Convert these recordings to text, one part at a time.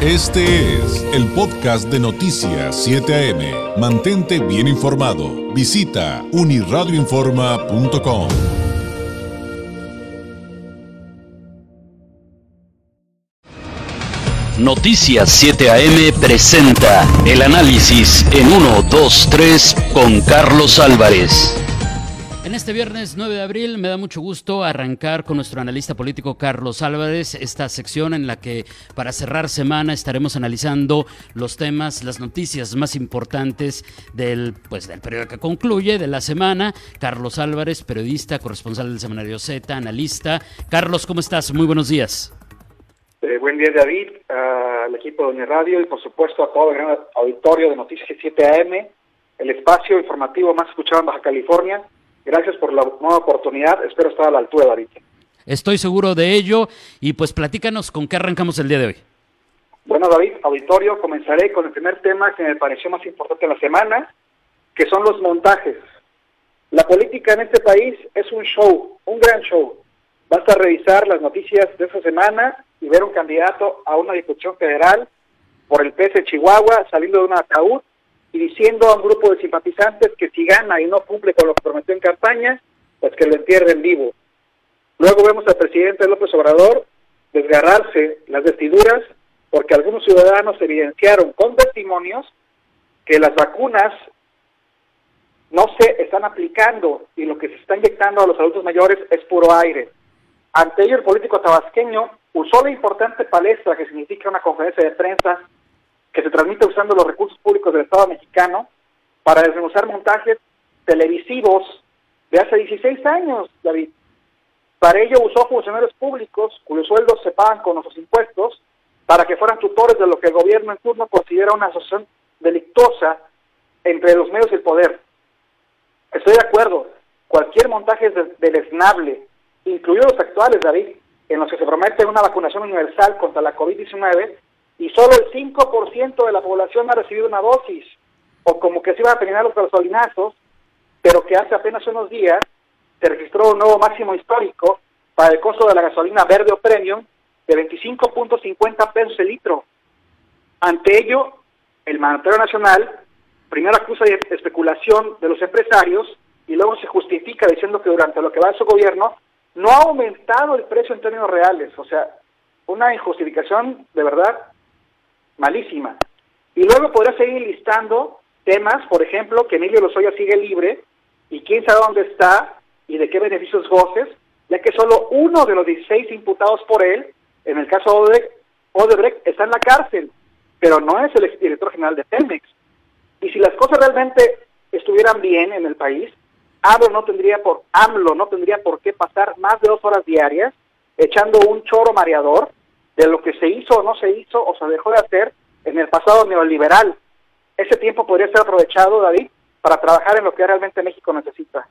Este es el podcast de Noticias 7 AM. Mantente bien informado. Visita uniradioinforma.com. Noticias 7 AM presenta el análisis en 1, 2, 3 con Carlos Álvarez. Este viernes 9 de abril me da mucho gusto arrancar con nuestro analista político Carlos Álvarez esta sección en la que para cerrar semana estaremos analizando los temas, las noticias más importantes del pues del periodo que concluye de la semana. Carlos Álvarez, periodista, corresponsal del semanario Z, analista. Carlos, ¿cómo estás? Muy buenos días. Eh, buen día David, al equipo de Radio y por supuesto a todo el gran auditorio de Noticias 7 AM, el espacio informativo más escuchado en Baja California Gracias por la nueva oportunidad. Espero estar a la altura, David. Estoy seguro de ello. Y pues platícanos con qué arrancamos el día de hoy. Bueno, David, auditorio, comenzaré con el primer tema que me pareció más importante en la semana, que son los montajes. La política en este país es un show, un gran show. Basta revisar las noticias de esta semana y ver un candidato a una diputación federal por el PS de Chihuahua saliendo de un ataúd y diciendo a un grupo de simpatizantes que si gana y no cumple con lo que prometió en campaña, pues que lo entierren vivo. Luego vemos al presidente López Obrador desgarrarse las vestiduras porque algunos ciudadanos evidenciaron con testimonios que las vacunas no se están aplicando y lo que se está inyectando a los adultos mayores es puro aire. Ante ello, el político tabasqueño usó la importante palestra que significa una conferencia de prensa que se transmite usando los recursos públicos del Estado mexicano para desmenuzar montajes televisivos de hace 16 años, David. Para ello usó funcionarios públicos cuyos sueldos se pagan con nuestros impuestos para que fueran tutores de lo que el gobierno en turno considera una asociación delictuosa entre los medios y el poder. Estoy de acuerdo, cualquier montaje deleznable, incluidos los actuales, David, en los que se promete una vacunación universal contra la COVID-19, y solo el 5% de la población ha recibido una dosis, o como que se iban a terminar los gasolinazos, pero que hace apenas unos días se registró un nuevo máximo histórico para el costo de la gasolina verde o premium de 25.50 pesos el litro. Ante ello, el mandatario nacional primero acusa de especulación de los empresarios y luego se justifica diciendo que durante lo que va de su gobierno no ha aumentado el precio en términos reales. O sea, una injustificación de verdad malísima. Y luego podrá seguir listando temas, por ejemplo, que Emilio Lozoya sigue libre y quién sabe dónde está y de qué beneficios goces, ya que solo uno de los 16 imputados por él, en el caso de Odebrecht, está en la cárcel, pero no es el exdirector general de Pemex. Y si las cosas realmente estuvieran bien en el país, AMLO no tendría por AMLO no tendría por qué pasar más de dos horas diarias echando un choro mareador de lo que se hizo o no se hizo o se dejó de hacer en el pasado neoliberal. Ese tiempo podría ser aprovechado, David, para trabajar en lo que realmente México necesita.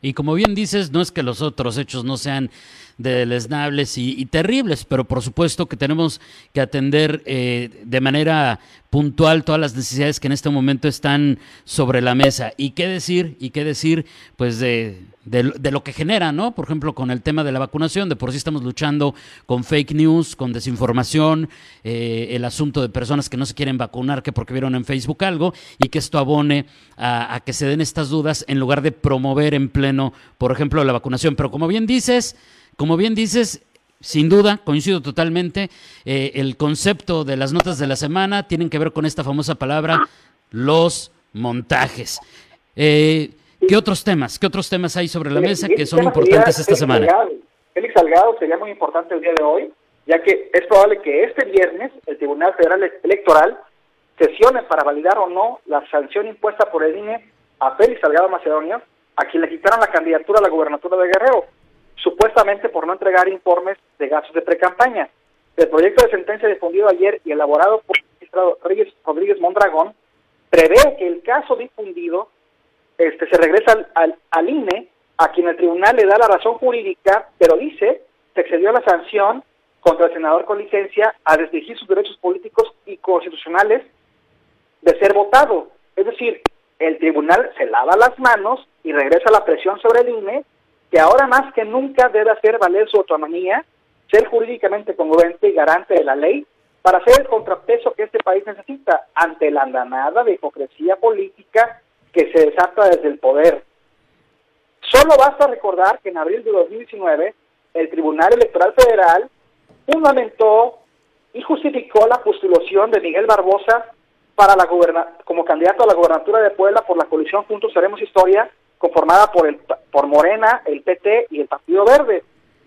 Y como bien dices, no es que los otros hechos no sean deleznables y, y terribles, pero por supuesto que tenemos que atender eh, de manera puntual todas las necesidades que en este momento están sobre la mesa. ¿Y qué decir? ¿Y qué decir? Pues de, de, lo que genera, ¿no? Por ejemplo, con el tema de la vacunación, de por sí estamos luchando con fake news, con desinformación, eh, el asunto de personas que no se quieren vacunar, que porque vieron en Facebook algo, y que esto abone a, a que se den estas dudas en lugar de promover en pleno, por ejemplo, la vacunación. Pero como bien dices, como bien dices, sin duda, coincido totalmente. Eh, el concepto de las notas de la semana tienen que ver con esta famosa palabra, los montajes. Eh, ¿Qué otros temas? ¿Qué otros temas hay sobre la mesa que son importantes esta semana? Félix Salgado sería muy importante el día de hoy, ya que es probable que este viernes el Tribunal Federal Electoral sesione para validar o no la sanción impuesta por el INE a Félix Salgado Macedonio, a quien le quitaron la candidatura a la gubernatura de Guerrero supuestamente por no entregar informes de gastos de precampaña. El proyecto de sentencia difundido ayer y elaborado por el magistrado Rodríguez Mondragón prevé que el caso difundido este, se regresa al, al, INE, a quien el tribunal le da la razón jurídica, pero dice se excedió la sanción contra el senador con licencia a desdirigir sus derechos políticos y constitucionales de ser votado. Es decir, el tribunal se lava las manos y regresa la presión sobre el INE que ahora más que nunca debe hacer valer su autonomía, ser jurídicamente congruente y garante de la ley para ser el contrapeso que este país necesita ante la andanada de hipocresía política que se desata desde el poder. Solo basta recordar que en abril de 2019 el Tribunal Electoral Federal fundamentó y justificó la postulación de Miguel Barbosa para la como candidato a la gobernatura de Puebla por la coalición Juntos Haremos Historia, conformada por, el, por Morena, el PT y el Partido Verde.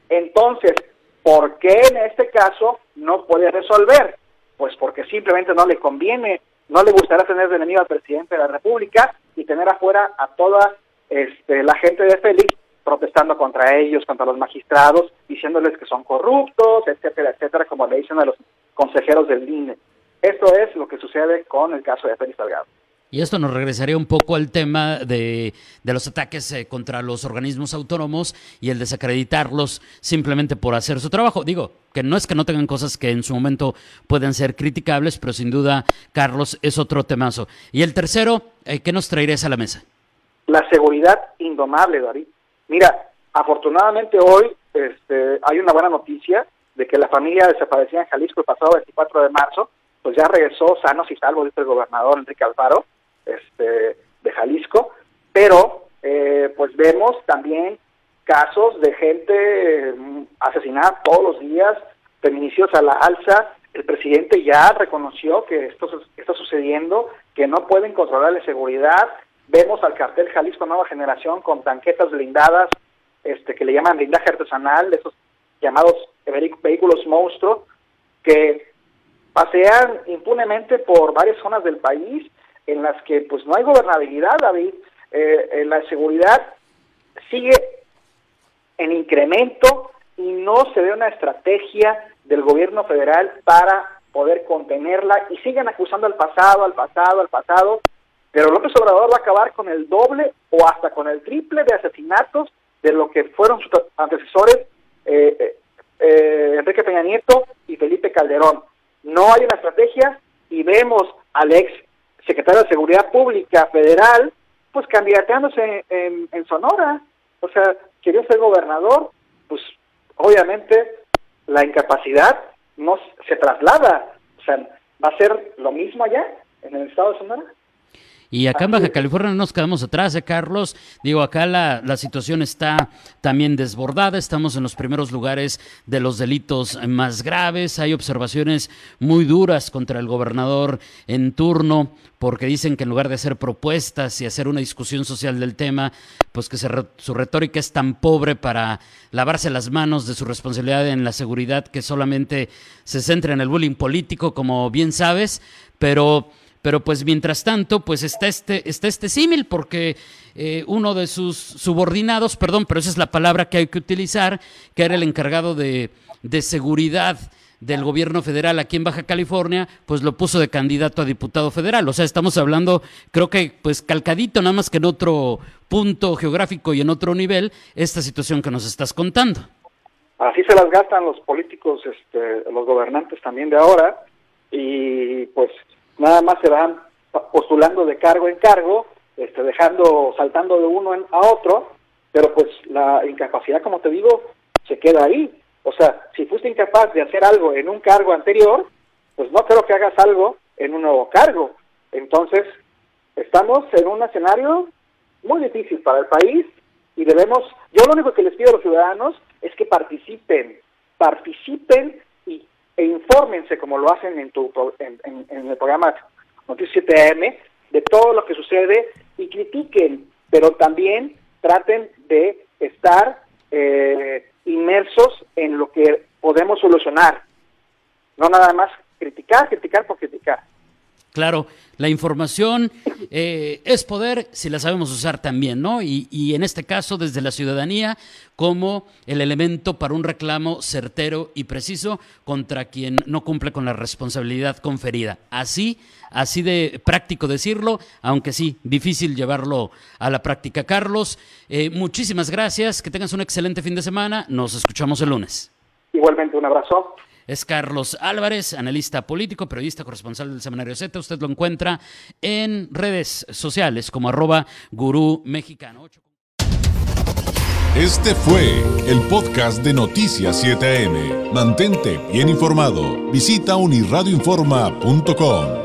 Entonces, ¿por qué en este caso no puede resolver? Pues porque simplemente no le conviene, no le gustaría tener de enemigo al presidente de la República y tener afuera a toda este, la gente de Félix protestando contra ellos, contra los magistrados, diciéndoles que son corruptos, etcétera, etcétera, como le dicen a los consejeros del INE. Esto es lo que sucede con el caso de Félix Salgado. Y esto nos regresaría un poco al tema de, los ataques eh, contra los organismos autónomos y el desacreditarlos simplemente por hacer su trabajo. Digo, que no es que no tengan cosas que en su momento puedan ser criticables, pero sin duda, Carlos, es otro temazo. Y el tercero, eh, ¿qué nos traerías a la mesa? La seguridad indomable, David. Mira, afortunadamente hoy este, hay una buena noticia de que la familia desaparecida en Jalisco el pasado 24 de marzo, pues ya regresó sanos y salvos, el gobernador Enrique Alfaro, este, de Jalisco, pero eh, pues vemos también casos de gente mm, asesinada todos los días, feminicidios a la alza, el presidente ya reconoció que esto está sucediendo, que no pueden controlar la seguridad, Vemos al cartel Jalisco Nueva Generación con tanquetas blindadas, este, que le llaman blindaje artesanal, esos llamados vehículos monstruo, que pasean impunemente por varias zonas del país en las que pues no hay gobernabilidad, David. Eh, la seguridad sigue en incremento y no se ve una estrategia del gobierno federal para poder contenerla y siguen acusando al pasado, al pasado, al pasado pero López Obrador va a acabar con el doble o hasta con el triple de asesinatos de lo que fueron sus antecesores eh, eh, eh, Enrique Peña Nieto y Felipe Calderón. No hay una estrategia y vemos al ex secretario de Seguridad Pública Federal pues candidateándose en, en Sonora. O sea, quería ser gobernador, pues obviamente la incapacidad no se traslada. O sea, ¿va a ser lo mismo allá en el estado de Sonora? Y acá en Baja California no nos quedamos atrás, ¿eh, Carlos? Digo, acá la, la, situación está también desbordada, estamos en los primeros lugares de los delitos más graves, hay observaciones muy duras contra el gobernador en turno, porque dicen que en lugar de hacer propuestas y hacer una discusión social del tema, pues que su retórica es tan pobre para lavarse las manos de su responsabilidad en la seguridad que solamente se centra en el bullying político, como bien sabes, pero pero pues mientras tanto, pues está este, está este símil, porque eh, uno de sus subordinados, perdón, pero esa es la palabra que hay que utilizar, que era el encargado de, de seguridad del gobierno federal aquí en Baja California, pues lo puso de candidato a diputado federal. O sea, estamos hablando, creo que pues calcadito, nada más que en otro punto geográfico y en otro nivel, esta situación que nos estás contando. Así se las gastan los políticos, este, los gobernantes también de ahora, y pues nada más se van postulando de cargo en cargo, este, dejando, saltando de uno a otro, pero pues la incapacidad, como te digo, se queda ahí. O sea, si fuiste incapaz de hacer algo en un cargo anterior, pues no creo que hagas algo en un nuevo cargo. Entonces, estamos en un escenario muy difícil para el país y debemos, yo lo único que les pido a los ciudadanos es que participen, participen e infórmense como lo hacen en, tu, en, el programa Noticias 7am de todo lo que sucede y critiquen, pero también traten de estar eh, inmersos en lo que podemos solucionar. No nada más criticar, criticar por criticar. Claro, la información eh, es poder si la sabemos usar también, ¿no? Y, en este caso desde la ciudadanía como el elemento para un reclamo certero y preciso contra quien no cumple con la responsabilidad conferida. Así, así de práctico decirlo, aunque sí, difícil llevarlo a la práctica. Carlos, eh, muchísimas gracias, que tengas un excelente fin de semana, nos escuchamos el lunes. Igualmente, un abrazo. Es Carlos Álvarez, analista político, periodista corresponsal del Semanario Z. Usted lo encuentra en redes sociales como arroba gurú mexicano. Este fue el podcast de Noticias 7am. Mantente bien informado. Visita unirradioinforma.com.